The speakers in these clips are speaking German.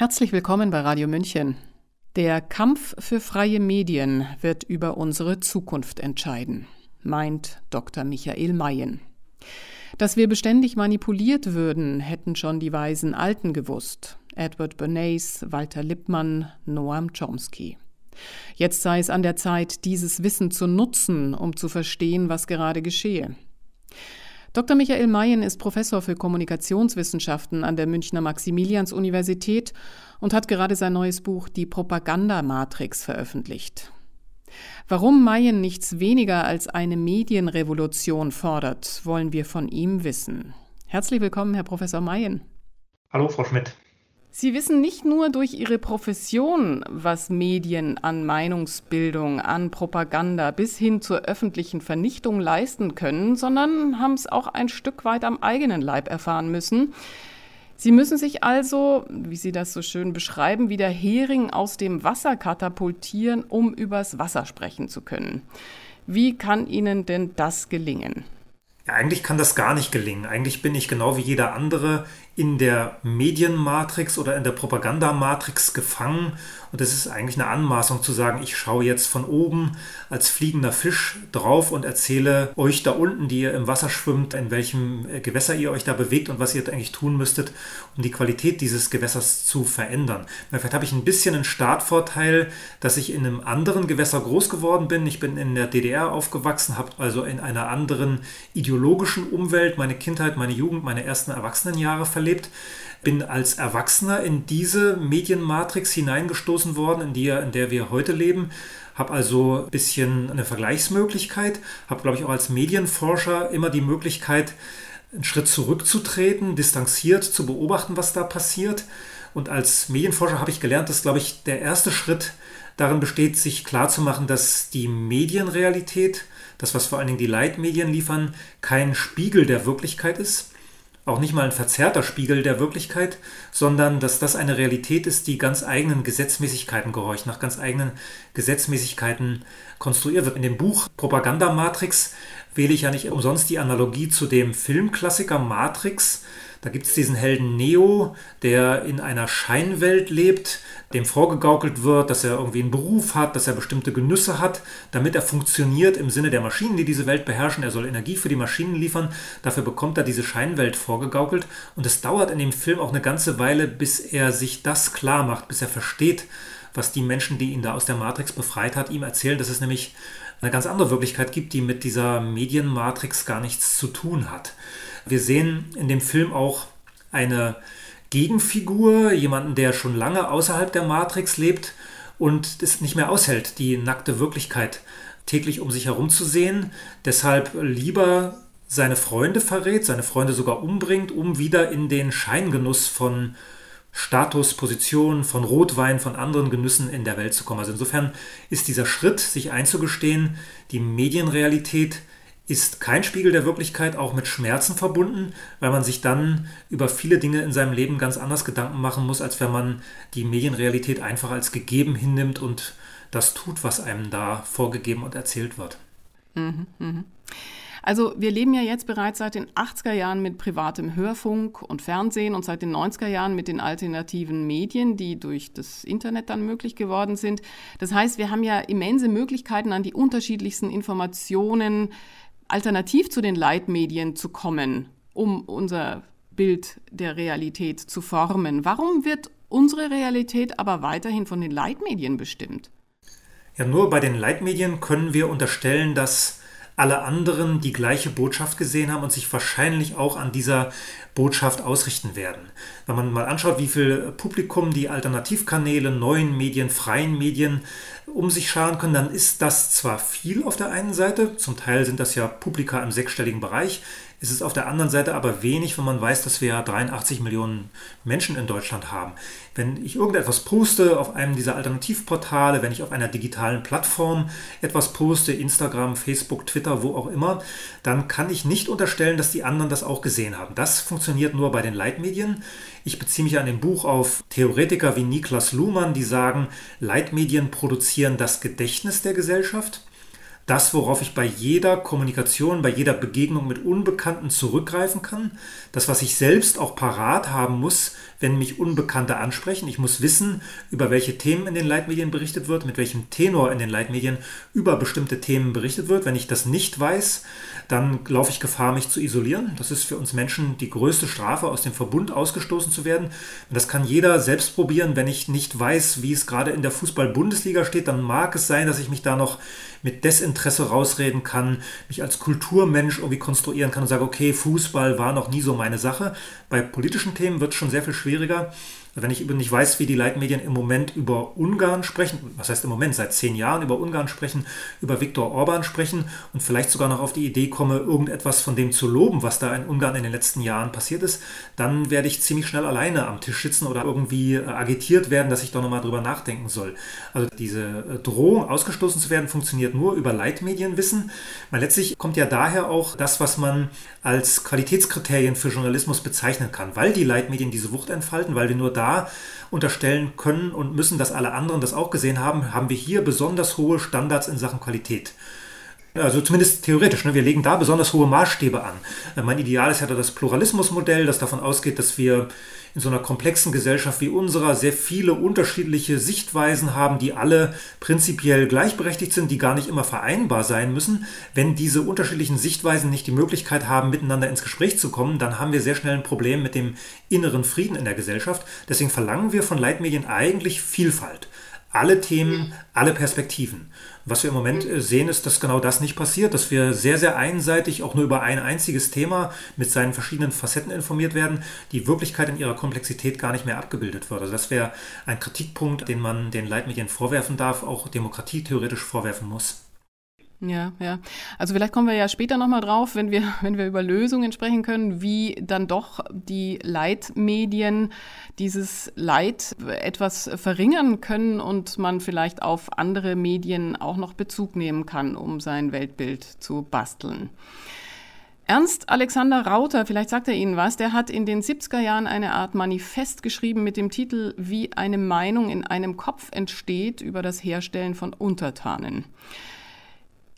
Herzlich willkommen bei Radio München. Der Kampf für freie Medien wird über unsere Zukunft entscheiden, meint Dr. Michael Mayen. Dass wir beständig manipuliert würden, hätten schon die weisen Alten gewusst. Edward Bernays, Walter Lippmann, Noam Chomsky. Jetzt sei es an der Zeit, dieses Wissen zu nutzen, um zu verstehen, was gerade geschehe. Dr. Michael Mayen ist Professor für Kommunikationswissenschaften an der Münchner Maximilians-Universität und hat gerade sein neues Buch Die Propagandamatrix veröffentlicht. Warum Mayen nichts weniger als eine Medienrevolution fordert, wollen wir von ihm wissen. Herzlich willkommen, Herr Professor Mayen. Hallo, Frau Schmidt. Sie wissen nicht nur durch Ihre Profession, was Medien an Meinungsbildung, an Propaganda bis hin zur öffentlichen Vernichtung leisten können, sondern haben es auch ein Stück weit am eigenen Leib erfahren müssen. Sie müssen sich also, wie Sie das so schön beschreiben, wie der Hering aus dem Wasser katapultieren, um übers Wasser sprechen zu können. Wie kann Ihnen denn das gelingen? Ja, eigentlich kann das gar nicht gelingen. Eigentlich bin ich genau wie jeder andere in der Medienmatrix oder in der Propagandamatrix gefangen. Und es ist eigentlich eine Anmaßung zu sagen, ich schaue jetzt von oben als fliegender Fisch drauf und erzähle euch da unten, die ihr im Wasser schwimmt, in welchem äh, Gewässer ihr euch da bewegt und was ihr eigentlich tun müsstet, um die Qualität dieses Gewässers zu verändern. Vielleicht habe ich ein bisschen einen Startvorteil, dass ich in einem anderen Gewässer groß geworden bin. Ich bin in der DDR aufgewachsen, habe also in einer anderen ideologischen Umwelt meine Kindheit, meine Jugend, meine ersten Erwachsenenjahre verlebt erlebt, bin als Erwachsener in diese Medienmatrix hineingestoßen worden, in, die, in der wir heute leben, habe also ein bisschen eine Vergleichsmöglichkeit, habe, glaube ich, auch als Medienforscher immer die Möglichkeit, einen Schritt zurückzutreten, distanziert zu beobachten, was da passiert. Und als Medienforscher habe ich gelernt, dass, glaube ich, der erste Schritt darin besteht, sich klarzumachen, dass die Medienrealität, das, was vor allen Dingen die Leitmedien liefern, kein Spiegel der Wirklichkeit ist, auch nicht mal ein verzerrter Spiegel der Wirklichkeit, sondern dass das eine Realität ist, die ganz eigenen Gesetzmäßigkeiten gehorcht, nach ganz eigenen Gesetzmäßigkeiten konstruiert wird. In dem Buch Propagandamatrix wähle ich ja nicht umsonst die Analogie zu dem Filmklassiker Matrix, da gibt es diesen Helden Neo, der in einer Scheinwelt lebt, dem vorgegaukelt wird, dass er irgendwie einen Beruf hat, dass er bestimmte Genüsse hat, damit er funktioniert im Sinne der Maschinen, die diese Welt beherrschen. Er soll Energie für die Maschinen liefern. Dafür bekommt er diese Scheinwelt vorgegaukelt. Und es dauert in dem Film auch eine ganze Weile, bis er sich das klar macht, bis er versteht, was die Menschen, die ihn da aus der Matrix befreit hat, ihm erzählen, dass es nämlich eine ganz andere Wirklichkeit gibt, die mit dieser Medienmatrix gar nichts zu tun hat. Wir sehen in dem Film auch eine Gegenfigur, jemanden, der schon lange außerhalb der Matrix lebt und es nicht mehr aushält, die nackte Wirklichkeit täglich um sich herum zu sehen. Deshalb lieber seine Freunde verrät, seine Freunde sogar umbringt, um wieder in den Scheingenuss von Status, Position, von Rotwein, von anderen Genüssen in der Welt zu kommen. Also insofern ist dieser Schritt, sich einzugestehen, die Medienrealität ist kein Spiegel der Wirklichkeit, auch mit Schmerzen verbunden, weil man sich dann über viele Dinge in seinem Leben ganz anders Gedanken machen muss, als wenn man die Medienrealität einfach als gegeben hinnimmt und das tut, was einem da vorgegeben und erzählt wird. Mhm, mh. Also wir leben ja jetzt bereits seit den 80er Jahren mit privatem Hörfunk und Fernsehen und seit den 90er Jahren mit den alternativen Medien, die durch das Internet dann möglich geworden sind. Das heißt, wir haben ja immense Möglichkeiten an die unterschiedlichsten Informationen alternativ zu den Leitmedien zu kommen, um unser Bild der Realität zu formen. Warum wird unsere Realität aber weiterhin von den Leitmedien bestimmt? Ja, nur bei den Leitmedien können wir unterstellen, dass alle anderen die gleiche Botschaft gesehen haben und sich wahrscheinlich auch an dieser Botschaft ausrichten werden. Wenn man mal anschaut, wie viel Publikum die Alternativkanäle, neuen Medien, freien Medien um sich scharen können, dann ist das zwar viel auf der einen Seite, zum Teil sind das ja Publika im sechsstelligen Bereich, ist es auf der anderen Seite aber wenig, wenn man weiß, dass wir 83 Millionen Menschen in Deutschland haben. Wenn ich irgendetwas poste auf einem dieser Alternativportale, wenn ich auf einer digitalen Plattform etwas poste, Instagram, Facebook, Twitter, wo auch immer, dann kann ich nicht unterstellen, dass die anderen das auch gesehen haben. Das funktioniert nur bei den Leitmedien. Ich beziehe mich an dem Buch auf Theoretiker wie Niklas Luhmann, die sagen, Leitmedien produzieren das Gedächtnis der Gesellschaft das, worauf ich bei jeder Kommunikation, bei jeder Begegnung mit Unbekannten zurückgreifen kann, das, was ich selbst auch parat haben muss, wenn mich Unbekannte ansprechen. Ich muss wissen, über welche Themen in den Leitmedien berichtet wird, mit welchem Tenor in den Leitmedien über bestimmte Themen berichtet wird. Wenn ich das nicht weiß, dann laufe ich Gefahr, mich zu isolieren. Das ist für uns Menschen die größte Strafe, aus dem Verbund ausgestoßen zu werden. Und das kann jeder selbst probieren. Wenn ich nicht weiß, wie es gerade in der Fußball-Bundesliga steht, dann mag es sein, dass ich mich da noch mit Desinteresse rausreden kann, mich als Kulturmensch irgendwie konstruieren kann und sage, okay, Fußball war noch nie so meine Sache. Bei politischen Themen wird es schon sehr viel schwieriger schwieriger. Wenn ich nicht weiß, wie die Leitmedien im Moment über Ungarn sprechen, was heißt im Moment, seit zehn Jahren über Ungarn sprechen, über Viktor Orban sprechen und vielleicht sogar noch auf die Idee komme, irgendetwas von dem zu loben, was da in Ungarn in den letzten Jahren passiert ist, dann werde ich ziemlich schnell alleine am Tisch sitzen oder irgendwie äh, agitiert werden, dass ich doch nochmal drüber nachdenken soll. Also diese äh, Drohung, ausgestoßen zu werden, funktioniert nur über Leitmedienwissen. Weil letztlich kommt ja daher auch das, was man als Qualitätskriterien für Journalismus bezeichnen kann, weil die Leitmedien diese Wucht entfalten, weil wir nur da unterstellen können und müssen, dass alle anderen das auch gesehen haben, haben wir hier besonders hohe Standards in Sachen Qualität. Also zumindest theoretisch. Ne? Wir legen da besonders hohe Maßstäbe an. Äh, mein Ideal ist ja das Pluralismusmodell, das davon ausgeht, dass wir in so einer komplexen Gesellschaft wie unserer sehr viele unterschiedliche Sichtweisen haben, die alle prinzipiell gleichberechtigt sind, die gar nicht immer vereinbar sein müssen. Wenn diese unterschiedlichen Sichtweisen nicht die Möglichkeit haben, miteinander ins Gespräch zu kommen, dann haben wir sehr schnell ein Problem mit dem inneren Frieden in der Gesellschaft. Deswegen verlangen wir von Leitmedien eigentlich Vielfalt alle Themen, alle Perspektiven. Was wir im Moment äh, sehen, ist, dass genau das nicht passiert, dass wir sehr, sehr einseitig auch nur über ein einziges Thema mit seinen verschiedenen Facetten informiert werden, die Wirklichkeit in ihrer Komplexität gar nicht mehr abgebildet wird. Also das wäre ein Kritikpunkt, den man den Leitmedien vorwerfen darf, auch Demokratie theoretisch vorwerfen muss. Ja, ja. Also vielleicht kommen wir ja später nochmal drauf, wenn wir, wenn wir über Lösungen sprechen können, wie dann doch die Leitmedien dieses Leid etwas verringern können und man vielleicht auf andere Medien auch noch Bezug nehmen kann, um sein Weltbild zu basteln. Ernst Alexander Rauter, vielleicht sagt er Ihnen was, der hat in den 70er Jahren eine Art Manifest geschrieben mit dem Titel Wie eine Meinung in einem Kopf entsteht über das Herstellen von Untertanen.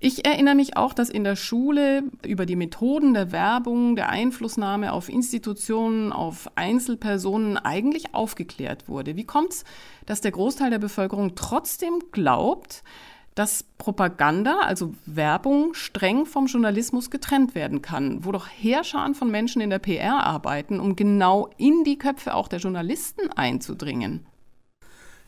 Ich erinnere mich auch, dass in der Schule über die Methoden der Werbung, der Einflussnahme auf Institutionen, auf Einzelpersonen eigentlich aufgeklärt wurde. Wie kommt es, dass der Großteil der Bevölkerung trotzdem glaubt, dass Propaganda, also Werbung, streng vom Journalismus getrennt werden kann, wo doch Heerscharen von Menschen in der PR arbeiten, um genau in die Köpfe auch der Journalisten einzudringen?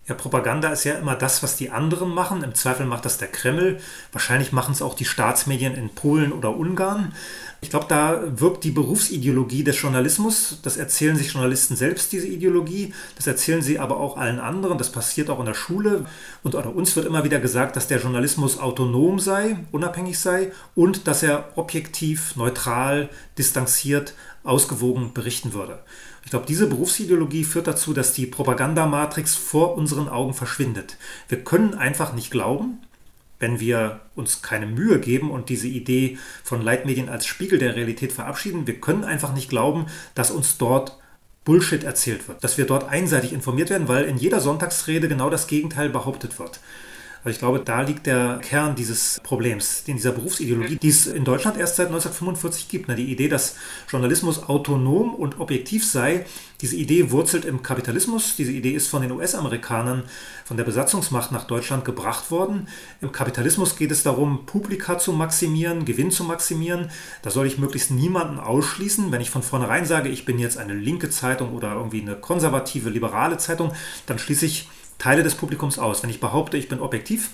Ja, Propaganda ist ja immer das, was die anderen machen. Im Zweifel macht das der Kreml. Wahrscheinlich machen es auch die Staatsmedien in Polen oder Ungarn. Ich glaube, da wirkt die Berufsideologie des Journalismus. Das erzählen sich Journalisten selbst, diese Ideologie. Das erzählen sie aber auch allen anderen. Das passiert auch in der Schule. Und uns wird immer wieder gesagt, dass der Journalismus autonom sei, unabhängig sei und dass er objektiv, neutral, distanziert, ausgewogen berichten würde. Ich glaube, diese Berufsideologie führt dazu, dass die Propagandamatrix vor unseren Augen verschwindet. Wir können einfach nicht glauben, wenn wir uns keine Mühe geben und diese Idee von Leitmedien als Spiegel der Realität verabschieden, wir können einfach nicht glauben, dass uns dort Bullshit erzählt wird, dass wir dort einseitig informiert werden, weil in jeder Sonntagsrede genau das Gegenteil behauptet wird. Also ich glaube, da liegt der Kern dieses Problems, in dieser Berufsideologie, die es in Deutschland erst seit 1945 gibt. Die Idee, dass Journalismus autonom und objektiv sei, diese Idee wurzelt im Kapitalismus. Diese Idee ist von den US-Amerikanern, von der Besatzungsmacht nach Deutschland gebracht worden. Im Kapitalismus geht es darum, Publika zu maximieren, Gewinn zu maximieren. Da soll ich möglichst niemanden ausschließen. Wenn ich von vornherein sage, ich bin jetzt eine linke Zeitung oder irgendwie eine konservative, liberale Zeitung, dann schließe ich Teile des Publikums aus. Wenn ich behaupte, ich bin objektiv,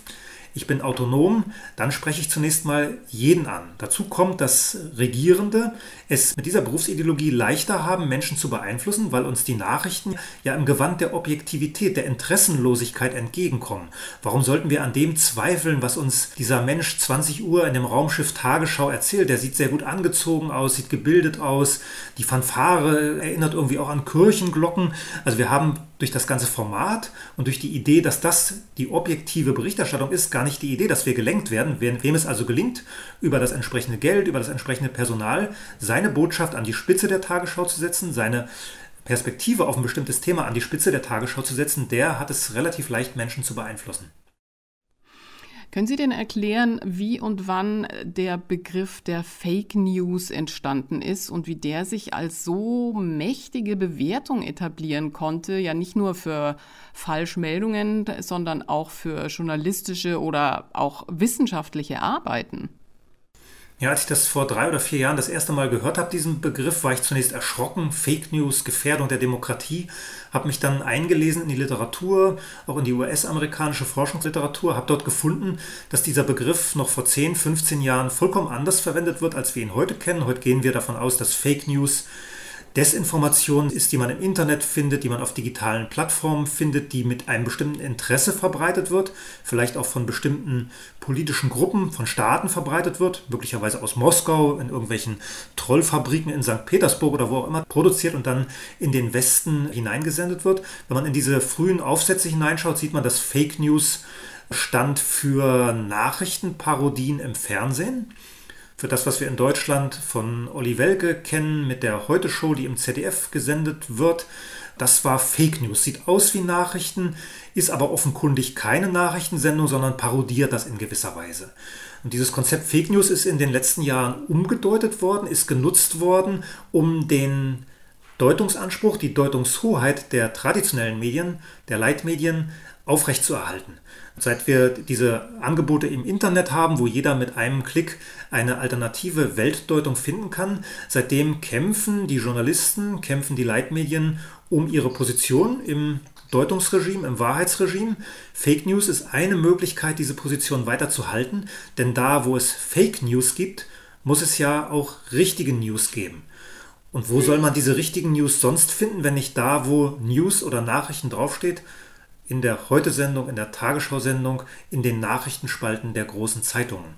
ich bin autonom, dann spreche ich zunächst mal jeden an. Dazu kommt, dass Regierende es mit dieser Berufsideologie leichter haben, Menschen zu beeinflussen, weil uns die Nachrichten ja im Gewand der Objektivität, der Interessenlosigkeit entgegenkommen. Warum sollten wir an dem zweifeln, was uns dieser Mensch 20 Uhr in dem Raumschiff Tagesschau erzählt? Der sieht sehr gut angezogen aus, sieht gebildet aus, die Fanfare erinnert irgendwie auch an Kirchenglocken. Also wir haben durch das ganze Format und durch die Idee, dass das die objektive Berichterstattung ist, gar nicht die Idee, dass wir gelenkt werden. Wem es also gelingt, über das entsprechende Geld, über das entsprechende Personal seine Botschaft an die Spitze der Tagesschau zu setzen, seine Perspektive auf ein bestimmtes Thema an die Spitze der Tagesschau zu setzen, der hat es relativ leicht, Menschen zu beeinflussen. Können Sie denn erklären, wie und wann der Begriff der Fake News entstanden ist und wie der sich als so mächtige Bewertung etablieren konnte, ja nicht nur für Falschmeldungen, sondern auch für journalistische oder auch wissenschaftliche Arbeiten? Ja, als ich das vor drei oder vier Jahren das erste Mal gehört habe, diesen Begriff, war ich zunächst erschrocken. Fake News, Gefährdung der Demokratie. Habe mich dann eingelesen in die Literatur, auch in die US-amerikanische Forschungsliteratur, habe dort gefunden, dass dieser Begriff noch vor 10, 15 Jahren vollkommen anders verwendet wird, als wir ihn heute kennen. Heute gehen wir davon aus, dass Fake News Desinformation ist, die man im Internet findet, die man auf digitalen Plattformen findet, die mit einem bestimmten Interesse verbreitet wird, vielleicht auch von bestimmten politischen Gruppen, von Staaten verbreitet wird, möglicherweise aus Moskau, in irgendwelchen Trollfabriken in St. Petersburg oder wo auch immer produziert und dann in den Westen hineingesendet wird. Wenn man in diese frühen Aufsätze hineinschaut, sieht man, dass Fake News stand für Nachrichtenparodien im Fernsehen für das, was wir in Deutschland von Olli Welke kennen mit der Heute-Show, die im ZDF gesendet wird. Das war Fake News. Sieht aus wie Nachrichten, ist aber offenkundig keine Nachrichtensendung, sondern parodiert das in gewisser Weise. Und dieses Konzept Fake News ist in den letzten Jahren umgedeutet worden, ist genutzt worden, um den Deutungsanspruch, die Deutungshoheit der traditionellen Medien, der Leitmedien aufrechtzuerhalten. Seit wir diese Angebote im Internet haben, wo jeder mit einem Klick eine alternative Weltdeutung finden kann, seitdem kämpfen die Journalisten, kämpfen die Leitmedien um ihre Position im Deutungsregime, im Wahrheitsregime. Fake News ist eine Möglichkeit, diese Position weiterzuhalten, denn da, wo es Fake News gibt, muss es ja auch richtige News geben. Und wo soll man diese richtigen News sonst finden, wenn nicht da, wo News oder Nachrichten draufsteht? in der Heute-Sendung, in der Tagesschau-Sendung, in den Nachrichtenspalten der großen Zeitungen.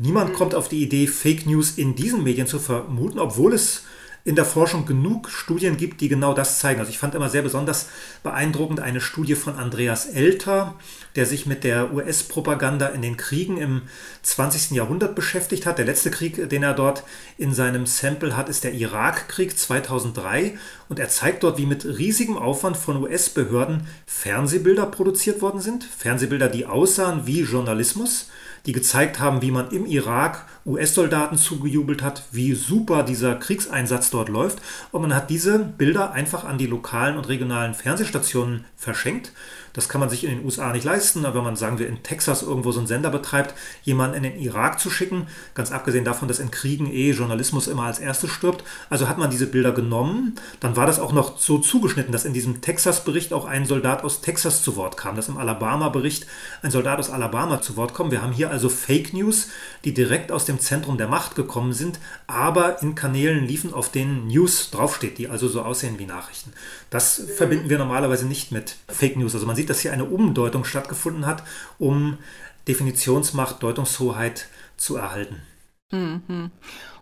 Niemand kommt auf die Idee, Fake News in diesen Medien zu vermuten, obwohl es in der Forschung genug Studien gibt, die genau das zeigen. Also ich fand immer sehr besonders beeindruckend eine Studie von Andreas Elter, der sich mit der US-Propaganda in den Kriegen im 20. Jahrhundert beschäftigt hat. Der letzte Krieg, den er dort in seinem Sample hat, ist der Irakkrieg 2003 und er zeigt dort, wie mit riesigem Aufwand von US-Behörden Fernsehbilder produziert worden sind. Fernsehbilder, die aussahen wie Journalismus die gezeigt haben, wie man im Irak US-Soldaten zugejubelt hat, wie super dieser Kriegseinsatz dort läuft. Und man hat diese Bilder einfach an die lokalen und regionalen Fernsehstationen verschenkt. Das kann man sich in den USA nicht leisten, aber wenn man, sagen wir, in Texas irgendwo so einen Sender betreibt, jemanden in den Irak zu schicken, ganz abgesehen davon, dass in Kriegen eh Journalismus immer als erstes stirbt. Also hat man diese Bilder genommen, dann war das auch noch so zugeschnitten, dass in diesem Texas-Bericht auch ein Soldat aus Texas zu Wort kam, dass im Alabama-Bericht ein Soldat aus Alabama zu Wort kommt. Wir haben hier also Fake News, die direkt aus dem Zentrum der Macht gekommen sind, aber in Kanälen liefen, auf denen News draufsteht, die also so aussehen wie Nachrichten. Das verbinden wir normalerweise nicht mit Fake News. Also man sieht, dass hier eine Umdeutung stattgefunden hat, um Definitionsmacht, Deutungshoheit zu erhalten. Mhm.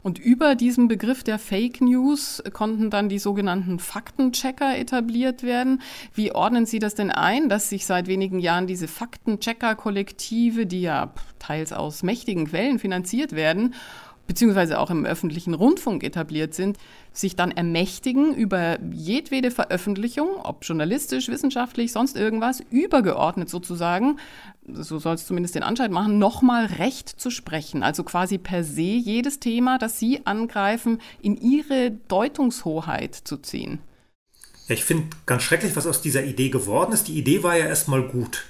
Und über diesen Begriff der Fake News konnten dann die sogenannten Faktenchecker etabliert werden. Wie ordnen Sie das denn ein, dass sich seit wenigen Jahren diese Faktenchecker-Kollektive, die ja teils aus mächtigen Quellen finanziert werden, beziehungsweise auch im öffentlichen Rundfunk etabliert sind, sich dann ermächtigen, über jedwede Veröffentlichung, ob journalistisch, wissenschaftlich, sonst irgendwas, übergeordnet sozusagen, so soll es zumindest den Anschein machen, nochmal Recht zu sprechen. Also quasi per se jedes Thema, das Sie angreifen, in Ihre Deutungshoheit zu ziehen. Ja, ich finde ganz schrecklich, was aus dieser Idee geworden ist. Die Idee war ja erstmal gut.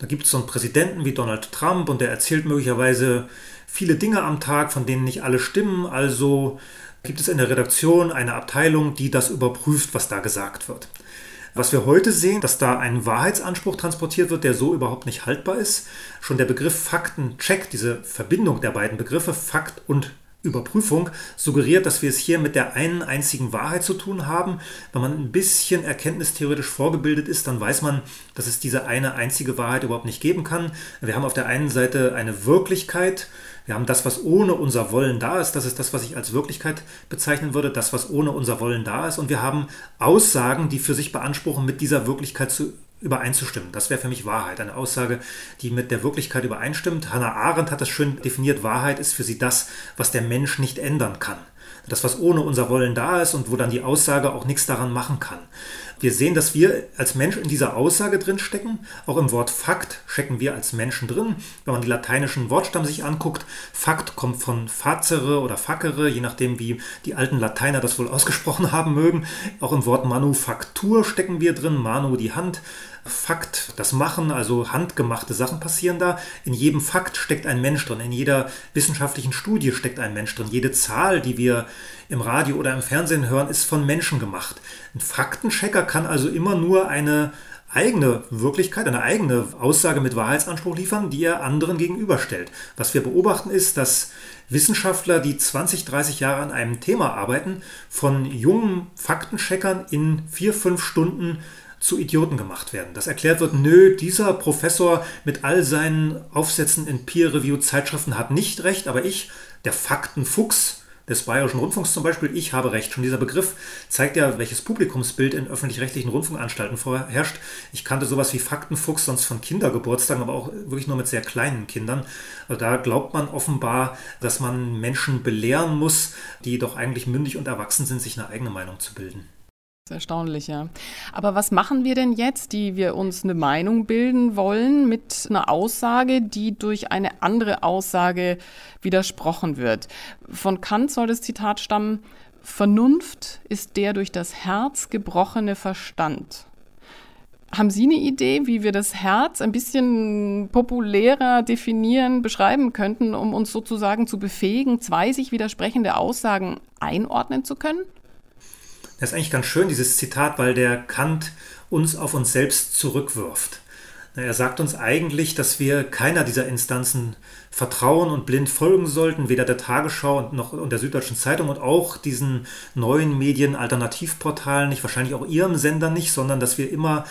Da gibt es so einen Präsidenten wie Donald Trump und der erzählt möglicherweise viele Dinge am Tag, von denen nicht alle stimmen. Also gibt es in der Redaktion eine Abteilung, die das überprüft, was da gesagt wird. Was wir heute sehen, dass da ein Wahrheitsanspruch transportiert wird, der so überhaupt nicht haltbar ist. Schon der Begriff Faktencheck, diese Verbindung der beiden Begriffe Fakt und Überprüfung suggeriert, dass wir es hier mit der einen einzigen Wahrheit zu tun haben. Wenn man ein bisschen erkenntnistheoretisch vorgebildet ist, dann weiß man, dass es diese eine einzige Wahrheit überhaupt nicht geben kann. Wir haben auf der einen Seite eine Wirklichkeit, wir haben das, was ohne unser Wollen da ist, das ist das, was ich als Wirklichkeit bezeichnen würde, das, was ohne unser Wollen da ist. Und wir haben Aussagen, die für sich beanspruchen, mit dieser Wirklichkeit zu übereinzustimmen. Das wäre für mich Wahrheit. Eine Aussage, die mit der Wirklichkeit übereinstimmt. Hannah Arendt hat das schön definiert. Wahrheit ist für sie das, was der Mensch nicht ändern kann. Das, was ohne unser Wollen da ist und wo dann die Aussage auch nichts daran machen kann. Wir sehen, dass wir als Mensch in dieser Aussage drinstecken. Auch im Wort Fakt stecken wir als Menschen drin. Wenn man die lateinischen Wortstamm sich anguckt, Fakt kommt von facere oder facere, je nachdem, wie die alten Lateiner das wohl ausgesprochen haben mögen. Auch im Wort Manufaktur stecken wir drin. Manu die Hand, Fakt, das Machen, also handgemachte Sachen passieren da. In jedem Fakt steckt ein Mensch drin, in jeder wissenschaftlichen Studie steckt ein Mensch drin. Jede Zahl, die wir im Radio oder im Fernsehen hören, ist von Menschen gemacht. Ein Faktenchecker kann also immer nur eine eigene Wirklichkeit, eine eigene Aussage mit Wahrheitsanspruch liefern, die er anderen gegenüberstellt. Was wir beobachten ist, dass Wissenschaftler, die 20, 30 Jahre an einem Thema arbeiten, von jungen Faktencheckern in vier, fünf Stunden zu Idioten gemacht werden. Das erklärt wird, nö, dieser Professor mit all seinen Aufsätzen in Peer-Review-Zeitschriften hat nicht recht, aber ich, der Faktenfuchs des Bayerischen Rundfunks zum Beispiel, ich habe recht. Schon dieser Begriff zeigt ja, welches Publikumsbild in öffentlich-rechtlichen Rundfunkanstalten vorherrscht. Ich kannte sowas wie Faktenfuchs sonst von Kindergeburtstagen, aber auch wirklich nur mit sehr kleinen Kindern. Also da glaubt man offenbar, dass man Menschen belehren muss, die doch eigentlich mündig und erwachsen sind, sich eine eigene Meinung zu bilden erstaunlich, ja. Aber was machen wir denn jetzt, die wir uns eine Meinung bilden wollen mit einer Aussage, die durch eine andere Aussage widersprochen wird? Von Kant soll das Zitat stammen, Vernunft ist der durch das Herz gebrochene Verstand. Haben Sie eine Idee, wie wir das Herz ein bisschen populärer definieren, beschreiben könnten, um uns sozusagen zu befähigen, zwei sich widersprechende Aussagen einordnen zu können? Das ist eigentlich ganz schön, dieses Zitat, weil der Kant uns auf uns selbst zurückwirft. Er sagt uns eigentlich, dass wir keiner dieser Instanzen vertrauen und blind folgen sollten, weder der Tagesschau noch und der Süddeutschen Zeitung und auch diesen neuen Medien, Alternativportalen nicht, wahrscheinlich auch ihrem Sender nicht, sondern dass wir immer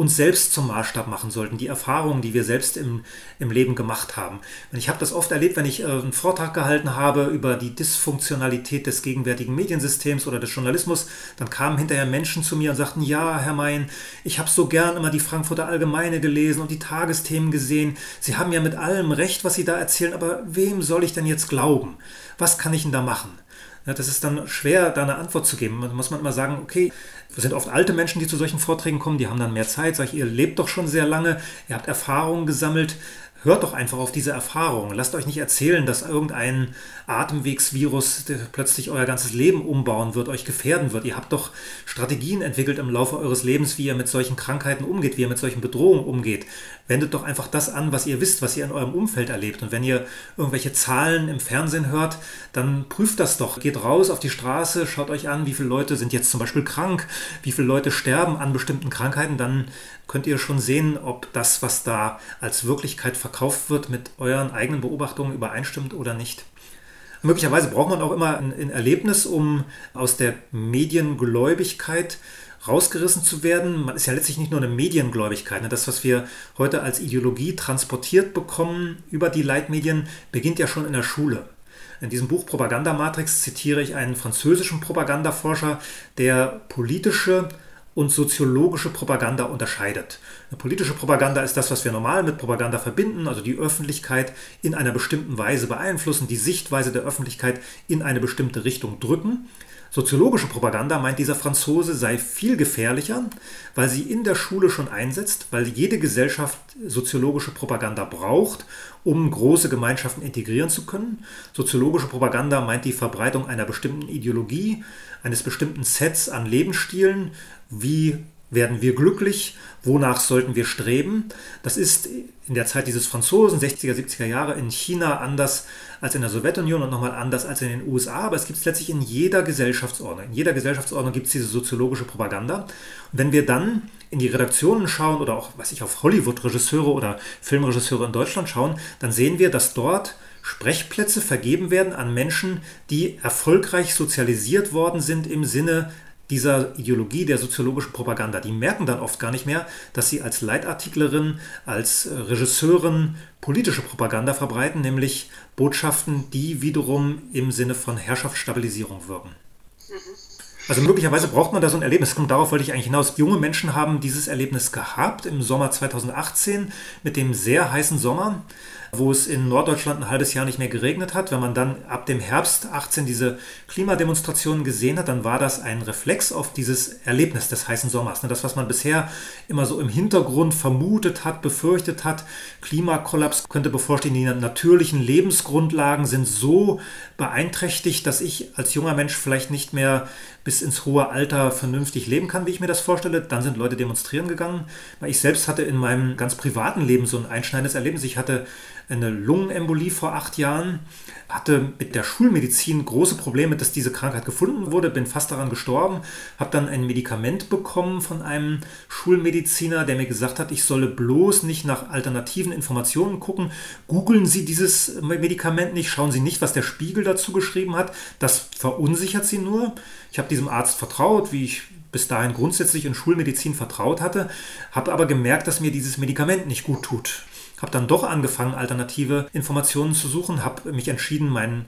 uns selbst zum Maßstab machen sollten, die Erfahrungen, die wir selbst im, im Leben gemacht haben. Und ich habe das oft erlebt, wenn ich äh, einen Vortrag gehalten habe über die Dysfunktionalität des gegenwärtigen Mediensystems oder des Journalismus, dann kamen hinterher Menschen zu mir und sagten, ja, Herr Mayen, ich habe so gern immer die Frankfurter Allgemeine gelesen und die Tagesthemen gesehen. Sie haben ja mit allem recht, was Sie da erzählen, aber wem soll ich denn jetzt glauben? Was kann ich denn da machen? Ja, das ist dann schwer, da eine Antwort zu geben. Da muss man immer sagen, okay, es sind oft alte Menschen, die zu solchen Vorträgen kommen, die haben dann mehr Zeit. Sag ich, ihr lebt doch schon sehr lange, ihr habt Erfahrungen gesammelt. Hört doch einfach auf diese Erfahrungen. Lasst euch nicht erzählen, dass irgendein Atemwegsvirus plötzlich euer ganzes Leben umbauen wird, euch gefährden wird. Ihr habt doch Strategien entwickelt im Laufe eures Lebens, wie ihr mit solchen Krankheiten umgeht, wie ihr mit solchen Bedrohungen umgeht. Wendet doch einfach das an, was ihr wisst, was ihr in eurem Umfeld erlebt. Und wenn ihr irgendwelche Zahlen im Fernsehen hört, dann prüft das doch. Geht raus auf die Straße, schaut euch an, wie viele Leute sind jetzt zum Beispiel krank, wie viele Leute sterben an bestimmten Krankheiten. Dann könnt ihr schon sehen, ob das, was da als Wirklichkeit verkauft wird, mit euren eigenen Beobachtungen übereinstimmt oder nicht. Möglicherweise braucht man auch immer ein, Erlebnis, um aus der Mediengläubigkeit rausgerissen zu werden. Man ist ja letztlich nicht nur eine Mediengläubigkeit. Ne? Das, was wir heute als Ideologie transportiert bekommen über die Leitmedien, beginnt ja schon in der Schule. In diesem Buch Propagandamatrix zitiere ich einen französischen Propagandaforscher, der politische und soziologische Propaganda unterscheidet. Eine politische Propaganda ist das, was wir normal mit Propaganda verbinden, also die Öffentlichkeit in einer bestimmten Weise beeinflussen, die Sichtweise der Öffentlichkeit in eine bestimmte Richtung drücken. Soziologische Propaganda meint dieser Franzose sei viel gefährlicher, weil sie in der Schule schon einsetzt, weil jede Gesellschaft soziologische Propaganda braucht, um große Gemeinschaften integrieren zu können. Soziologische Propaganda meint die Verbreitung einer bestimmten Ideologie, eines bestimmten Sets an Lebensstilen, wie werden wir glücklich, wonach sollten wir streben. Das ist in der Zeit dieses Franzosen, 60er, 70er Jahre in China anders als in der Sowjetunion und nochmal anders als in den USA, aber es gibt es letztlich in jeder Gesellschaftsordnung. In jeder Gesellschaftsordnung gibt es diese soziologische Propaganda. Und wenn wir dann in die Redaktionen schauen oder auch, was ich auf Hollywood-Regisseure oder Filmregisseure in Deutschland schauen, dann sehen wir, dass dort Sprechplätze vergeben werden an Menschen, die erfolgreich sozialisiert worden sind im Sinne dieser Ideologie der soziologischen Propaganda. Die merken dann oft gar nicht mehr, dass sie als Leitartiklerin, als äh, Regisseurin politische Propaganda verbreiten, nämlich Botschaften, die wiederum im Sinne von Herrschaftsstabilisierung wirken. Also möglicherweise braucht man da so ein Erlebnis. Und darauf wollte ich eigentlich hinaus. Junge Menschen haben dieses Erlebnis gehabt im Sommer 2018 mit dem sehr heißen Sommer. Wo es in Norddeutschland ein halbes Jahr nicht mehr geregnet hat. Wenn man dann ab dem Herbst 18 diese Klimademonstrationen gesehen hat, dann war das ein Reflex auf dieses Erlebnis des heißen Sommers. Ne? Das, was man bisher immer so im Hintergrund vermutet hat, befürchtet hat, Klimakollaps könnte bevorstehen, die natürlichen Lebensgrundlagen sind so beeinträchtigt, dass ich als junger Mensch vielleicht nicht mehr bis ins hohe Alter vernünftig leben kann, wie ich mir das vorstelle. Dann sind Leute demonstrieren gegangen. Weil ich selbst hatte in meinem ganz privaten Leben so ein einschneidendes Erlebnis. Ich hatte eine Lungenembolie vor acht Jahren, hatte mit der Schulmedizin große Probleme, dass diese Krankheit gefunden wurde, bin fast daran gestorben, habe dann ein Medikament bekommen von einem Schulmediziner, der mir gesagt hat, ich solle bloß nicht nach alternativen Informationen gucken. Googeln Sie dieses Medikament nicht, schauen Sie nicht, was der Spiegel dazu geschrieben hat. Das verunsichert Sie nur. Ich habe diesem Arzt vertraut, wie ich bis dahin grundsätzlich in Schulmedizin vertraut hatte, habe aber gemerkt, dass mir dieses Medikament nicht gut tut. Habe dann doch angefangen, alternative Informationen zu suchen, habe mich entschieden, meinen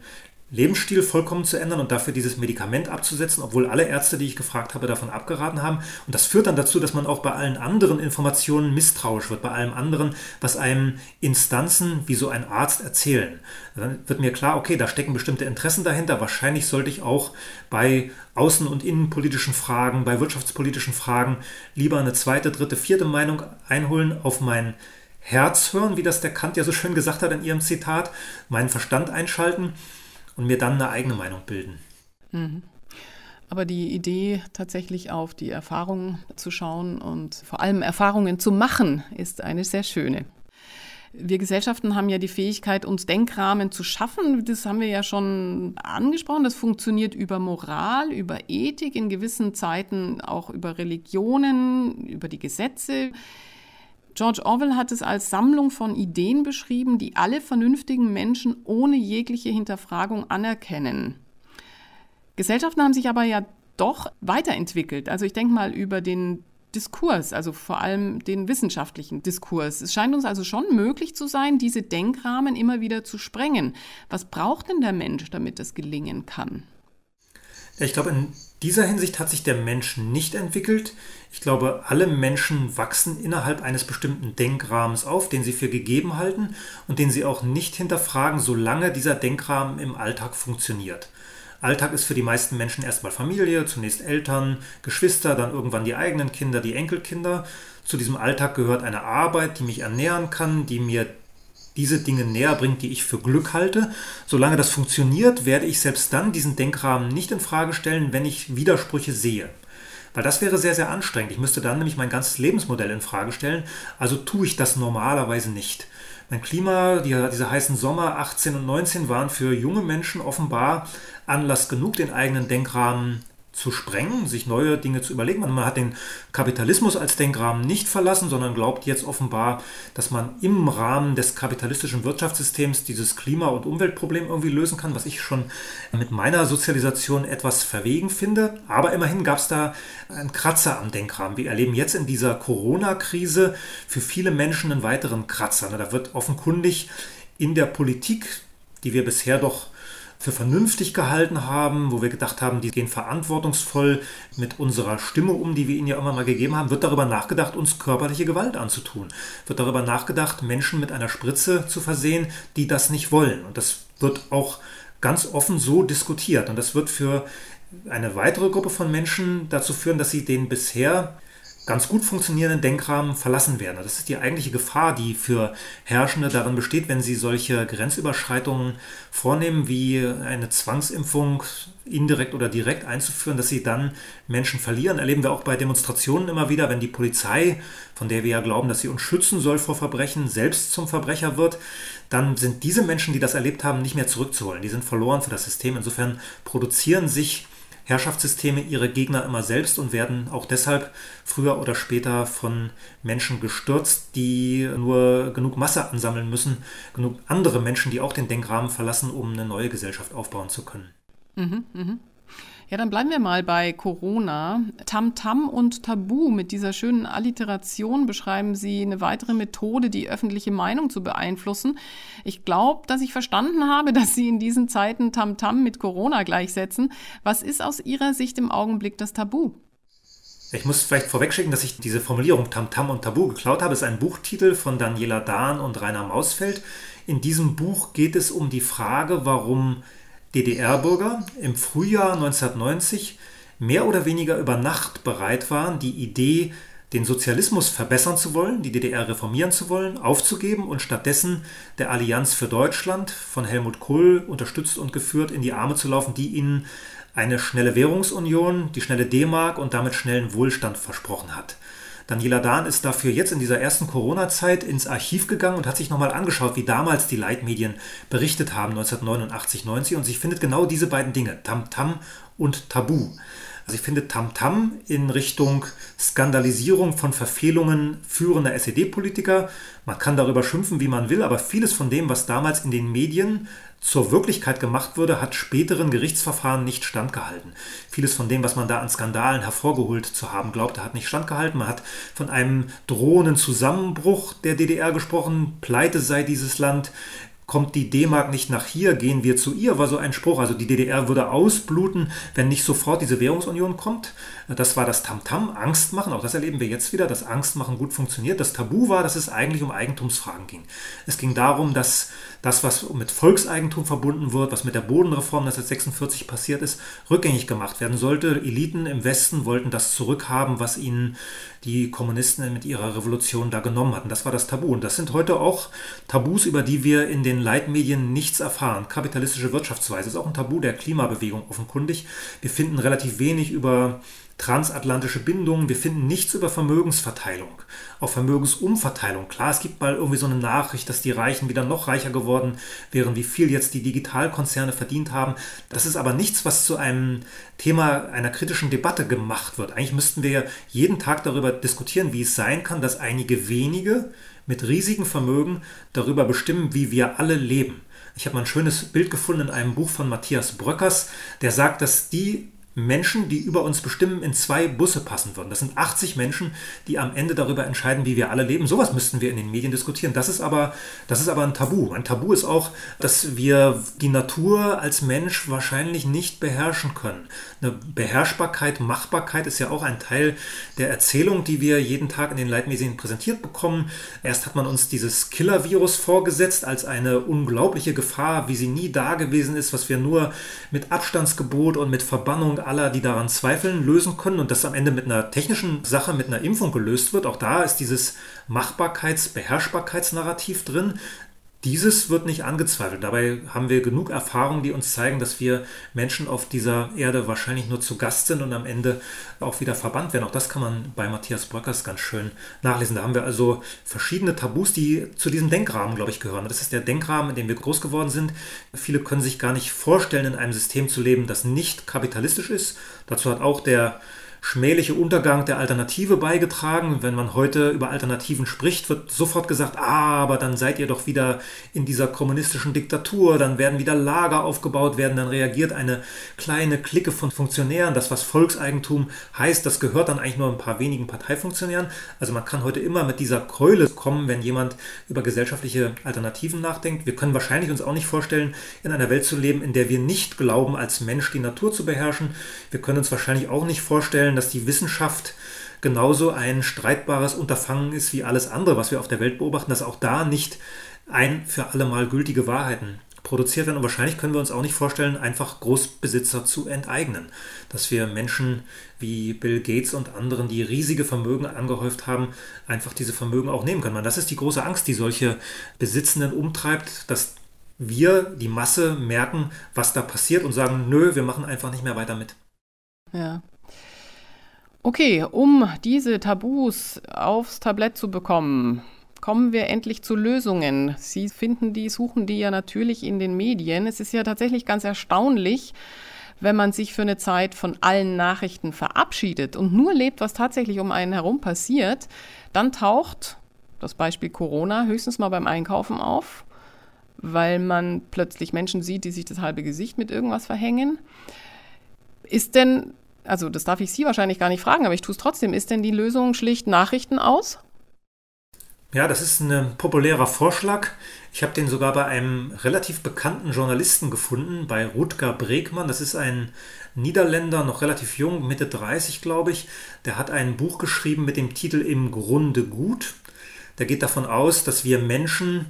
Lebensstil vollkommen zu ändern und dafür dieses Medikament abzusetzen, obwohl alle Ärzte, die ich gefragt habe, davon abgeraten haben. Und das führt dann dazu, dass man auch bei allen anderen Informationen misstrauisch wird, bei allem anderen, was einem Instanzen wie so ein Arzt erzählen. Dann wird mir klar, okay, da stecken bestimmte Interessen dahinter. Wahrscheinlich sollte ich auch bei außen- und innenpolitischen Fragen, bei wirtschaftspolitischen Fragen lieber eine zweite, dritte, vierte Meinung einholen auf mein Herz hören, wie das der Kant ja so schön gesagt hat in ihrem Zitat, meinen Verstand einschalten und mir dann eine eigene Meinung bilden. Mhm. Aber die Idee, tatsächlich auf die Erfahrungen zu schauen und vor allem Erfahrungen zu machen, ist eine sehr schöne. Wir Gesellschaften haben ja die Fähigkeit, uns Denkrahmen zu schaffen. Das haben wir ja schon angesprochen. Das funktioniert über Moral, über Ethik, in gewissen Zeiten auch über Religionen, über die Gesetze. George Orwell hat es als Sammlung von Ideen beschrieben, die alle vernünftigen Menschen ohne jegliche Hinterfragung anerkennen. Gesellschaften haben sich aber ja doch weiterentwickelt. Also ich denke mal über den Diskurs, also vor allem den wissenschaftlichen Diskurs. Es scheint uns also schon möglich zu sein, diese Denkrahmen immer wieder zu sprengen. Was braucht denn der Mensch, damit das gelingen kann? Ich glaube, in dieser Hinsicht hat sich der Mensch nicht entwickelt. Ich glaube, alle Menschen wachsen innerhalb eines bestimmten Denkrahmens auf, den sie für gegeben halten und den sie auch nicht hinterfragen, solange dieser Denkrahmen im Alltag funktioniert. Alltag ist für die meisten Menschen erstmal Familie, zunächst Eltern, Geschwister, dann irgendwann die eigenen Kinder, die Enkelkinder. Zu diesem Alltag gehört eine Arbeit, die mich ernähren kann, die mir diese Dinge näher bringt, die ich für Glück halte. Solange das funktioniert, werde ich selbst dann diesen Denkrahmen nicht in Frage stellen, wenn ich Widersprüche sehe. Weil das wäre sehr, sehr anstrengend. Ich müsste dann nämlich mein ganzes Lebensmodell in Frage stellen. Also tue ich das normalerweise nicht. Mein Klima, die, diese heißen Sommer 18 und 19 waren für junge Menschen offenbar Anlass genug, den eigenen Denkrahmen zu sprengen, sich neue Dinge zu überlegen. Man hat den Kapitalismus als Denkrahmen nicht verlassen, sondern glaubt jetzt offenbar, dass man im Rahmen des kapitalistischen Wirtschaftssystems dieses Klima- und Umweltproblem irgendwie lösen kann, was ich schon mit meiner Sozialisation etwas verwegen finde. Aber immerhin gab es da einen Kratzer am Denkrahmen. Wir erleben jetzt in dieser Corona-Krise für viele Menschen einen weiteren Kratzer. Da wird offenkundig in der Politik, die wir bisher doch für vernünftig gehalten haben, wo wir gedacht haben, die gehen verantwortungsvoll mit unserer Stimme um, die wir ihnen ja immer mal gegeben haben, wird darüber nachgedacht, uns körperliche Gewalt anzutun. Wird darüber nachgedacht, Menschen mit einer Spritze zu versehen, die das nicht wollen. Und das wird auch ganz offen so diskutiert. Und das wird für eine weitere Gruppe von Menschen dazu führen, dass sie den bisher ganz gut funktionierenden Denkrahmen verlassen werden. Das ist die eigentliche Gefahr, die für Herrschende darin besteht, wenn sie solche Grenzüberschreitungen vornehmen, wie eine Zwangsimpfung indirekt oder direkt einzuführen, dass sie dann Menschen verlieren. Erleben wir auch bei Demonstrationen immer wieder, wenn die Polizei, von der wir ja glauben, dass sie uns schützen soll vor Verbrechen, selbst zum Verbrecher wird, dann sind diese Menschen, die das erlebt haben, nicht mehr zurückzuholen. Die sind verloren für das System. Insofern produzieren sich Herrschaftssysteme ihre Gegner immer selbst und werden auch deshalb früher oder später von Menschen gestürzt, die nur genug Masse ansammeln müssen, genug andere Menschen, die auch den Denkrahmen verlassen, um eine neue Gesellschaft aufbauen zu können. Mhm, mh. Ja, dann bleiben wir mal bei Corona. Tamtam -Tam und Tabu mit dieser schönen Alliteration beschreiben Sie eine weitere Methode, die öffentliche Meinung zu beeinflussen. Ich glaube, dass ich verstanden habe, dass Sie in diesen Zeiten Tamtam -Tam mit Corona gleichsetzen. Was ist aus Ihrer Sicht im Augenblick das Tabu? Ich muss vielleicht vorwegschicken, dass ich diese Formulierung Tamtam -Tam und Tabu geklaut habe. Es ist ein Buchtitel von Daniela Dahn und Rainer Mausfeld. In diesem Buch geht es um die Frage, warum DDR-Bürger im Frühjahr 1990 mehr oder weniger über Nacht bereit waren, die Idee, den Sozialismus verbessern zu wollen, die DDR reformieren zu wollen, aufzugeben und stattdessen der Allianz für Deutschland von Helmut Kohl unterstützt und geführt in die Arme zu laufen, die ihnen eine schnelle Währungsunion, die schnelle D-Mark und damit schnellen Wohlstand versprochen hat. Daniela Dahn ist dafür jetzt in dieser ersten Corona-Zeit ins Archiv gegangen und hat sich nochmal angeschaut, wie damals die Leitmedien berichtet haben, 1989, 90. Und sie findet genau diese beiden Dinge, Tamtam -Tam und Tabu. Also ich finde Tamtam -Tam in Richtung Skandalisierung von Verfehlungen führender SED-Politiker. Man kann darüber schimpfen, wie man will, aber vieles von dem, was damals in den Medien zur Wirklichkeit gemacht wurde, hat späteren Gerichtsverfahren nicht standgehalten. Vieles von dem, was man da an Skandalen hervorgeholt zu haben glaubte, hat nicht standgehalten. Man hat von einem drohenden Zusammenbruch der DDR gesprochen, pleite sei dieses Land, kommt die D-Mark nicht nach hier, gehen wir zu ihr, war so ein Spruch. Also die DDR würde ausbluten, wenn nicht sofort diese Währungsunion kommt. Das war das Tamtam, -Tam, Angst machen. Auch das erleben wir jetzt wieder, dass Angst machen gut funktioniert. Das Tabu war, dass es eigentlich um Eigentumsfragen ging. Es ging darum, dass das, was mit Volkseigentum verbunden wird, was mit der Bodenreform 1946 passiert ist, rückgängig gemacht werden sollte. Eliten im Westen wollten das zurückhaben, was ihnen die Kommunisten mit ihrer Revolution da genommen hatten. Das war das Tabu. Und das sind heute auch Tabus, über die wir in den Leitmedien nichts erfahren. Kapitalistische Wirtschaftsweise ist auch ein Tabu der Klimabewegung offenkundig. Wir finden relativ wenig über transatlantische Bindungen. Wir finden nichts über Vermögensverteilung, auch Vermögensumverteilung. Klar, es gibt mal irgendwie so eine Nachricht, dass die Reichen wieder noch reicher geworden wären, wie viel jetzt die Digitalkonzerne verdient haben. Das ist aber nichts, was zu einem Thema einer kritischen Debatte gemacht wird. Eigentlich müssten wir jeden Tag darüber diskutieren, wie es sein kann, dass einige wenige mit riesigem Vermögen darüber bestimmen, wie wir alle leben. Ich habe mal ein schönes Bild gefunden in einem Buch von Matthias Bröckers, der sagt, dass die Menschen, die über uns bestimmen, in zwei Busse passen würden. Das sind 80 Menschen, die am Ende darüber entscheiden, wie wir alle leben. Sowas müssten wir in den Medien diskutieren. Das ist aber, das ist aber ein Tabu. Ein Tabu ist auch, dass wir die Natur als Mensch wahrscheinlich nicht beherrschen können. Eine Beherrschbarkeit, Machbarkeit ist ja auch ein Teil der Erzählung, die wir jeden Tag in den Leitmedien präsentiert bekommen. Erst hat man uns dieses Killer-Virus vorgesetzt als eine unglaubliche Gefahr, wie sie nie da gewesen ist, was wir nur mit Abstandsgebot und mit Verbannung aller, die daran zweifeln, lösen können und das am Ende mit einer technischen Sache, mit einer Impfung gelöst wird. Auch da ist dieses Machbarkeits-, Beherrschbarkeitsnarrativ drin. Dieses wird nicht angezweifelt. Dabei haben wir genug Erfahrungen, die uns zeigen, dass wir Menschen auf dieser Erde wahrscheinlich nur zu Gast sind und am Ende auch wieder verbannt werden. Auch das kann man bei Matthias Bröckers ganz schön nachlesen. Da haben wir also verschiedene Tabus, die zu diesem Denkrahmen, glaube ich, gehören. Das ist der Denkrahmen, in dem wir groß geworden sind. Viele können sich gar nicht vorstellen, in einem System zu leben, das nicht kapitalistisch ist. Dazu hat auch der schmähliche Untergang der Alternative beigetragen. Wenn man heute über Alternativen spricht, wird sofort gesagt, ah, aber dann seid ihr doch wieder in dieser kommunistischen Diktatur, dann werden wieder Lager aufgebaut werden, dann reagiert eine kleine Clique von Funktionären. Das, was Volkseigentum heißt, das gehört dann eigentlich nur ein paar wenigen Parteifunktionären. Also man kann heute immer mit dieser Keule kommen, wenn jemand über gesellschaftliche Alternativen nachdenkt. Wir können wahrscheinlich uns auch nicht vorstellen, in einer Welt zu leben, in der wir nicht glauben, als Mensch die Natur zu beherrschen. Wir können uns wahrscheinlich auch nicht vorstellen, vorstellen, dass die Wissenschaft genauso ein streitbares Unterfangen ist wie alles andere, was wir auf der Welt beobachten, dass auch da nicht ein für alle Mal gültige Wahrheiten produziert werden. Und wahrscheinlich können wir uns auch nicht vorstellen, einfach Großbesitzer zu enteignen. Dass wir Menschen wie Bill Gates und anderen, die riesige Vermögen angehäuft haben, einfach diese Vermögen auch nehmen können. Das ist die große Angst, die solche Besitzenden umtreibt, dass wir, die Masse, merken, was da passiert und sagen, nö, wir machen einfach nicht mehr weiter mit. Ja, Okay, um diese Tabus aufs Tablett zu bekommen, kommen wir endlich zu Lösungen. Sie finden die, suchen die ja natürlich in den Medien. Es ist ja tatsächlich ganz erstaunlich, wenn man sich für eine Zeit von allen Nachrichten verabschiedet und nur lebt, was tatsächlich um einen herum passiert, dann taucht das Beispiel Corona höchstens mal beim Einkaufen auf, weil man plötzlich Menschen sieht, die sich das halbe Gesicht mit irgendwas verhängen. Ist denn also das darf ich Sie wahrscheinlich gar nicht fragen, aber ich tue es trotzdem. Ist denn die Lösung schlicht Nachrichten aus? Ja, das ist ein populärer Vorschlag. Ich habe den sogar bei einem relativ bekannten Journalisten gefunden, bei Rutger Bregmann. Das ist ein Niederländer, noch relativ jung, Mitte 30, glaube ich. Der hat ein Buch geschrieben mit dem Titel Im Grunde gut. Der geht davon aus, dass wir Menschen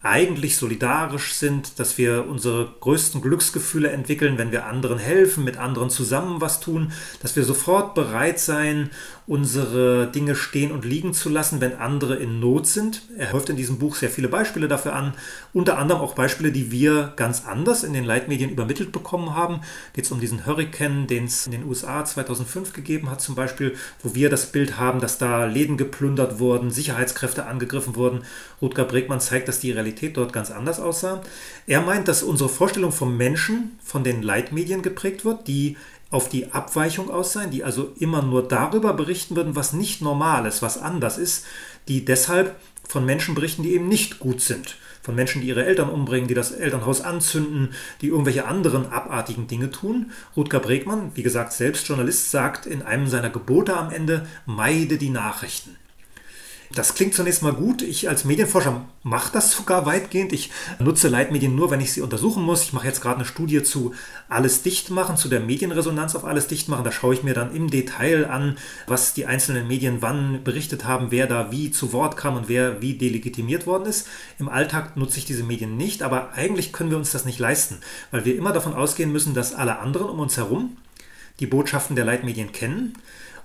eigentlich solidarisch sind, dass wir unsere größten Glücksgefühle entwickeln, wenn wir anderen helfen, mit anderen zusammen was tun, dass wir sofort bereit sein, unsere Dinge stehen und liegen zu lassen, wenn andere in Not sind. Er häuft in diesem Buch sehr viele Beispiele dafür an, unter anderem auch Beispiele, die wir ganz anders in den Leitmedien übermittelt bekommen haben. Geht es um diesen Hurricane, den es in den USA 2005 gegeben hat zum Beispiel, wo wir das Bild haben, dass da Läden geplündert wurden, Sicherheitskräfte angegriffen wurden. Rutger Bregmann zeigt, dass die Realität dort ganz anders aussah. Er meint, dass unsere Vorstellung vom Menschen von den Leitmedien geprägt wird, die auf die Abweichung aus sein, die also immer nur darüber berichten würden, was nicht normal ist, was anders ist, die deshalb von Menschen berichten, die eben nicht gut sind. Von Menschen, die ihre Eltern umbringen, die das Elternhaus anzünden, die irgendwelche anderen abartigen Dinge tun. Rutger Bregmann, wie gesagt, selbst Journalist, sagt in einem seiner Gebote am Ende, meide die Nachrichten. Das klingt zunächst mal gut. Ich als Medienforscher mache das sogar weitgehend. Ich nutze Leitmedien nur, wenn ich sie untersuchen muss. Ich mache jetzt gerade eine Studie zu alles dicht machen, zu der Medienresonanz auf alles dicht machen. Da schaue ich mir dann im Detail an, was die einzelnen Medien wann berichtet haben, wer da wie zu Wort kam und wer wie delegitimiert worden ist. Im Alltag nutze ich diese Medien nicht, aber eigentlich können wir uns das nicht leisten, weil wir immer davon ausgehen müssen, dass alle anderen um uns herum die Botschaften der Leitmedien kennen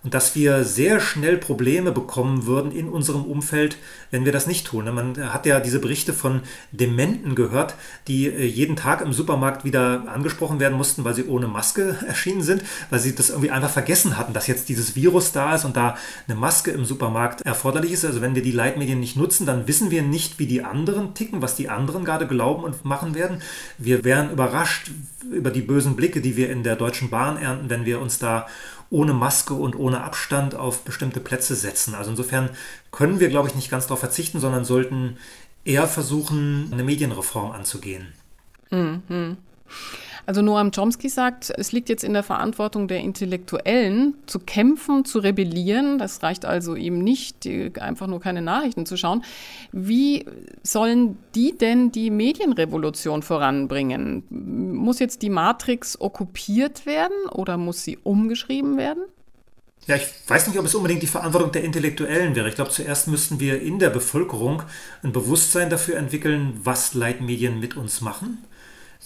und dass wir sehr schnell Probleme bekommen würden in unserem Umfeld, wenn wir das nicht tun. Man hat ja diese Berichte von Dementen gehört, die äh, jeden Tag im Supermarkt wieder angesprochen werden mussten, weil sie ohne Maske erschienen sind, weil sie das irgendwie einfach vergessen hatten, dass jetzt dieses Virus da ist und da eine Maske im Supermarkt erforderlich ist. Also wenn wir die Leitmedien nicht nutzen, dann wissen wir nicht, wie die anderen ticken, was die anderen gerade glauben und machen werden. Wir wären überrascht über die bösen Blicke, die wir in der Deutschen Bahn ernten, wenn wir uns da ohne Maske und ohne Abstand auf bestimmte Plätze setzen. Also insofern können wir, glaube ich, nicht ganz darauf verzichten, sondern sollten eher versuchen, eine Medienreform anzugehen. Mhm. Also Noam Chomsky sagt, es liegt jetzt in der Verantwortung der Intellektuellen, zu kämpfen, zu rebellieren. Das reicht also ihm nicht, einfach nur keine Nachrichten zu schauen. Wie sollen die denn die Medienrevolution voranbringen? Muss jetzt die Matrix okkupiert werden oder muss sie umgeschrieben werden? Ja, ich weiß nicht, ob es unbedingt die Verantwortung der Intellektuellen wäre. Ich glaube, zuerst müssten wir in der Bevölkerung ein Bewusstsein dafür entwickeln, was Leitmedien mit uns machen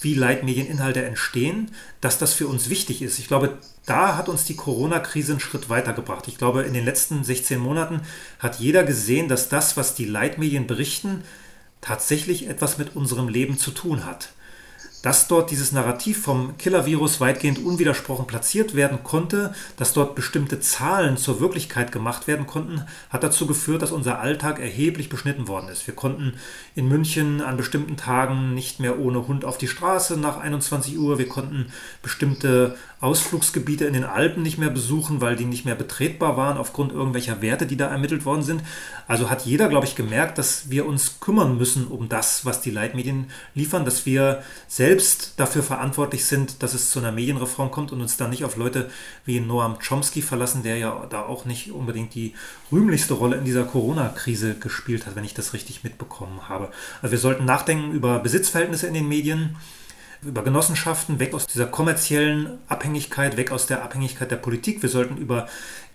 wie Leitmedieninhalte entstehen, dass das für uns wichtig ist. Ich glaube, da hat uns die Corona-Krise einen Schritt weitergebracht. Ich glaube, in den letzten 16 Monaten hat jeder gesehen, dass das, was die Leitmedien berichten, tatsächlich etwas mit unserem Leben zu tun hat dass dort dieses Narrativ vom Killer-Virus weitgehend unwidersprochen platziert werden konnte, dass dort bestimmte Zahlen zur Wirklichkeit gemacht werden konnten, hat dazu geführt, dass unser Alltag erheblich beschnitten worden ist. Wir konnten in München an bestimmten Tagen nicht mehr ohne Hund auf die Straße nach 21 Uhr. Wir konnten bestimmte Ausflugsgebiete in den Alpen nicht mehr besuchen, weil die nicht mehr betretbar waren aufgrund irgendwelcher Werte, die da ermittelt worden sind. Also hat jeder, glaube ich, gemerkt, dass wir uns kümmern müssen um das, was die Leitmedien liefern, dass wir selbst dafür verantwortlich sind, dass es zu einer Medienreform kommt und uns dann nicht auf Leute wie Noam Chomsky verlassen, der ja da auch nicht unbedingt die rühmlichste Rolle in dieser Corona-Krise gespielt hat, wenn ich das richtig mitbekommen habe. Also wir sollten nachdenken über Besitzverhältnisse in den Medien über Genossenschaften, weg aus dieser kommerziellen Abhängigkeit, weg aus der Abhängigkeit der Politik. Wir sollten über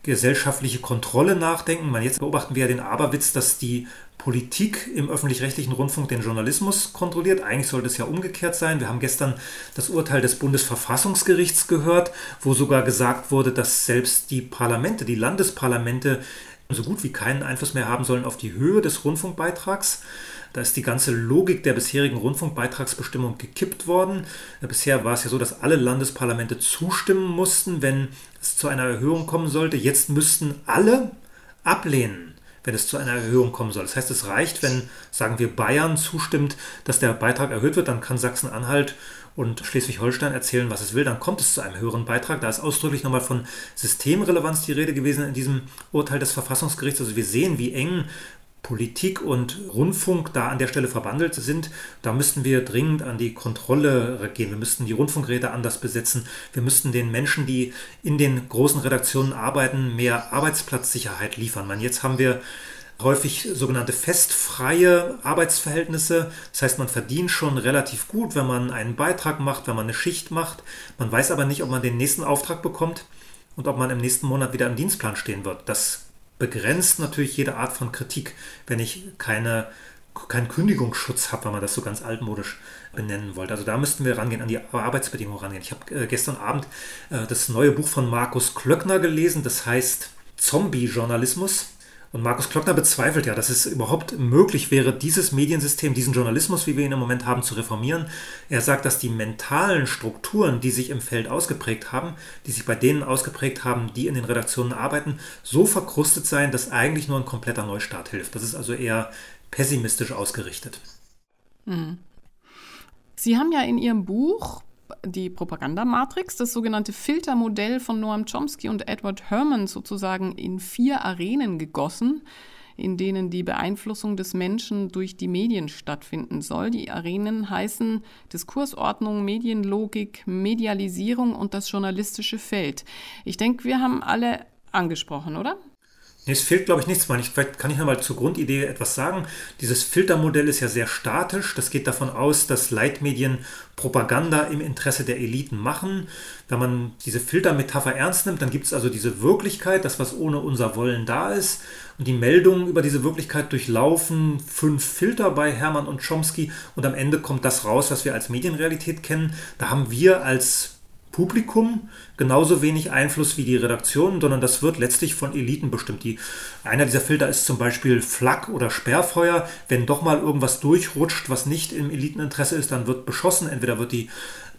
gesellschaftliche Kontrolle nachdenken. Man, jetzt beobachten wir ja den Aberwitz, dass die Politik im öffentlich-rechtlichen Rundfunk den Journalismus kontrolliert. Eigentlich sollte es ja umgekehrt sein. Wir haben gestern das Urteil des Bundesverfassungsgerichts gehört, wo sogar gesagt wurde, dass selbst die Parlamente, die Landesparlamente so gut wie keinen Einfluss mehr haben sollen auf die Höhe des Rundfunkbeitrags. Da ist die ganze Logik der bisherigen Rundfunkbeitragsbestimmung gekippt worden. Bisher war es ja so, dass alle Landesparlamente zustimmen mussten, wenn es zu einer Erhöhung kommen sollte. Jetzt müssten alle ablehnen, wenn es zu einer Erhöhung kommen soll. Das heißt, es reicht, wenn, sagen wir, Bayern zustimmt, dass der Beitrag erhöht wird, dann kann Sachsen-Anhalt und Schleswig-Holstein erzählen, was es will, dann kommt es zu einem höheren Beitrag. Da ist ausdrücklich nochmal von Systemrelevanz die Rede gewesen in diesem Urteil des Verfassungsgerichts. Also wir sehen, wie eng Politik und Rundfunk da an der Stelle verbandelt sind, da müssten wir dringend an die Kontrolle gehen. Wir müssten die Rundfunkräte anders besetzen. Wir müssten den Menschen, die in den großen Redaktionen arbeiten, mehr Arbeitsplatzsicherheit liefern. Man, jetzt haben wir häufig sogenannte festfreie Arbeitsverhältnisse. Das heißt, man verdient schon relativ gut, wenn man einen Beitrag macht, wenn man eine Schicht macht. Man weiß aber nicht, ob man den nächsten Auftrag bekommt und ob man im nächsten Monat wieder im Dienstplan stehen wird. Das begrenzt natürlich jede Art von Kritik, wenn ich keine keinen Kündigungsschutz habe, wenn man das so ganz altmodisch benennen wollte. Also da müssten wir rangehen, an die Arbeitsbedingungen rangehen. Ich habe äh, gestern Abend äh, das neue Buch von Markus Klöckner gelesen, das heißt Zombie-Journalismus. Und Markus Klöckner bezweifelt ja, dass es überhaupt möglich wäre, dieses Mediensystem, diesen Journalismus, wie wir ihn im Moment haben, zu reformieren. Er sagt, dass die mentalen Strukturen, die sich im Feld ausgeprägt haben, die sich bei denen ausgeprägt haben, die in den Redaktionen arbeiten, so verkrustet seien, dass eigentlich nur ein kompletter Neustart hilft. Das ist also eher pessimistisch ausgerichtet. Mhm. Sie haben ja in Ihrem Buch die Propagandamatrix, das sogenannte Filtermodell von Noam Chomsky und Edward Herman sozusagen in vier Arenen gegossen, in denen die Beeinflussung des Menschen durch die Medien stattfinden soll. Die Arenen heißen Diskursordnung, Medienlogik, Medialisierung und das journalistische Feld. Ich denke, wir haben alle angesprochen, oder? Nee, es fehlt, glaube ich, nichts. Vielleicht kann ich nochmal zur Grundidee etwas sagen. Dieses Filtermodell ist ja sehr statisch. Das geht davon aus, dass Leitmedien Propaganda im Interesse der Eliten machen. Wenn man diese Filtermetapher ernst nimmt, dann gibt es also diese Wirklichkeit, das, was ohne unser Wollen da ist. Und die Meldungen über diese Wirklichkeit durchlaufen fünf Filter bei Hermann und Chomsky. Und am Ende kommt das raus, was wir als Medienrealität kennen. Da haben wir als Publikum genauso wenig Einfluss wie die Redaktionen, sondern das wird letztlich von Eliten bestimmt. Die, einer dieser Filter ist zum Beispiel Flak oder Sperrfeuer. Wenn doch mal irgendwas durchrutscht, was nicht im Eliteninteresse ist, dann wird beschossen. Entweder wird die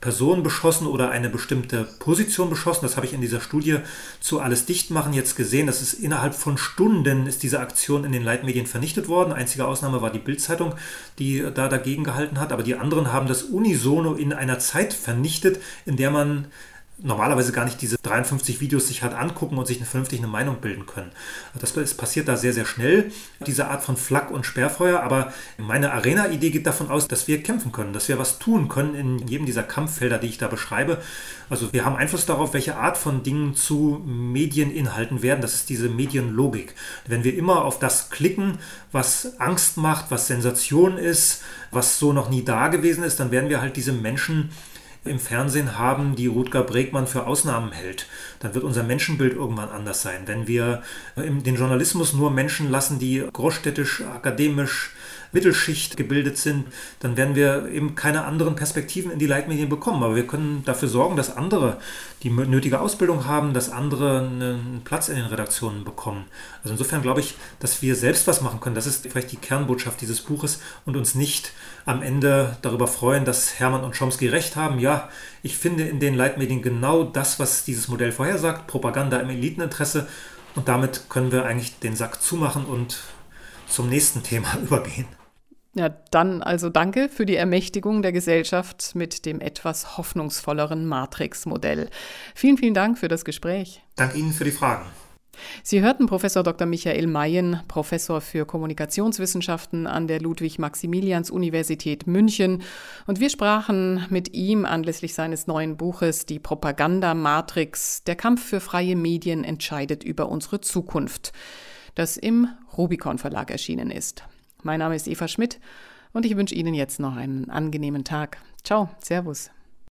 Person beschossen oder eine bestimmte Position beschossen. Das habe ich in dieser Studie zu Alles Dichtmachen jetzt gesehen. Das ist innerhalb von Stunden ist diese Aktion in den Leitmedien vernichtet worden. Einzige Ausnahme war die Bildzeitung, die da dagegen gehalten hat. Aber die anderen haben das unisono in einer Zeit vernichtet, in der man normalerweise gar nicht diese 53 Videos sich hat angucken und sich eine vernünftige Meinung bilden können. Das passiert da sehr, sehr schnell, diese Art von Flak- und Sperrfeuer. Aber meine Arena-Idee geht davon aus, dass wir kämpfen können, dass wir was tun können in jedem dieser Kampffelder, die ich da beschreibe. Also wir haben Einfluss darauf, welche Art von Dingen zu Medieninhalten werden. Das ist diese Medienlogik. Wenn wir immer auf das klicken, was Angst macht, was Sensation ist, was so noch nie da gewesen ist, dann werden wir halt diese Menschen im Fernsehen haben, die Rutger Bregmann für Ausnahmen hält, dann wird unser Menschenbild irgendwann anders sein. Wenn wir den Journalismus nur Menschen lassen, die großstädtisch, akademisch, Mittelschicht gebildet sind, dann werden wir eben keine anderen Perspektiven in die Leitmedien bekommen. Aber wir können dafür sorgen, dass andere die nötige Ausbildung haben, dass andere einen Platz in den Redaktionen bekommen. Also insofern glaube ich, dass wir selbst was machen können. Das ist vielleicht die Kernbotschaft dieses Buches und uns nicht am Ende darüber freuen, dass Hermann und Chomsky recht haben. Ja, ich finde in den Leitmedien genau das, was dieses Modell vorhersagt, Propaganda im Eliteninteresse. Und damit können wir eigentlich den Sack zumachen und zum nächsten Thema übergehen. Ja, dann also danke für die Ermächtigung der Gesellschaft mit dem etwas hoffnungsvolleren Matrix-Modell. Vielen, vielen Dank für das Gespräch. Danke Ihnen für die Fragen. Sie hörten Professor Dr. Michael Mayen, Professor für Kommunikationswissenschaften an der Ludwig-Maximilians-Universität München. Und wir sprachen mit ihm anlässlich seines neuen Buches Die Propaganda-Matrix. Der Kampf für freie Medien entscheidet über unsere Zukunft, das im Rubicon Verlag erschienen ist. Mein Name ist Eva Schmidt und ich wünsche Ihnen jetzt noch einen angenehmen Tag. Ciao, Servus.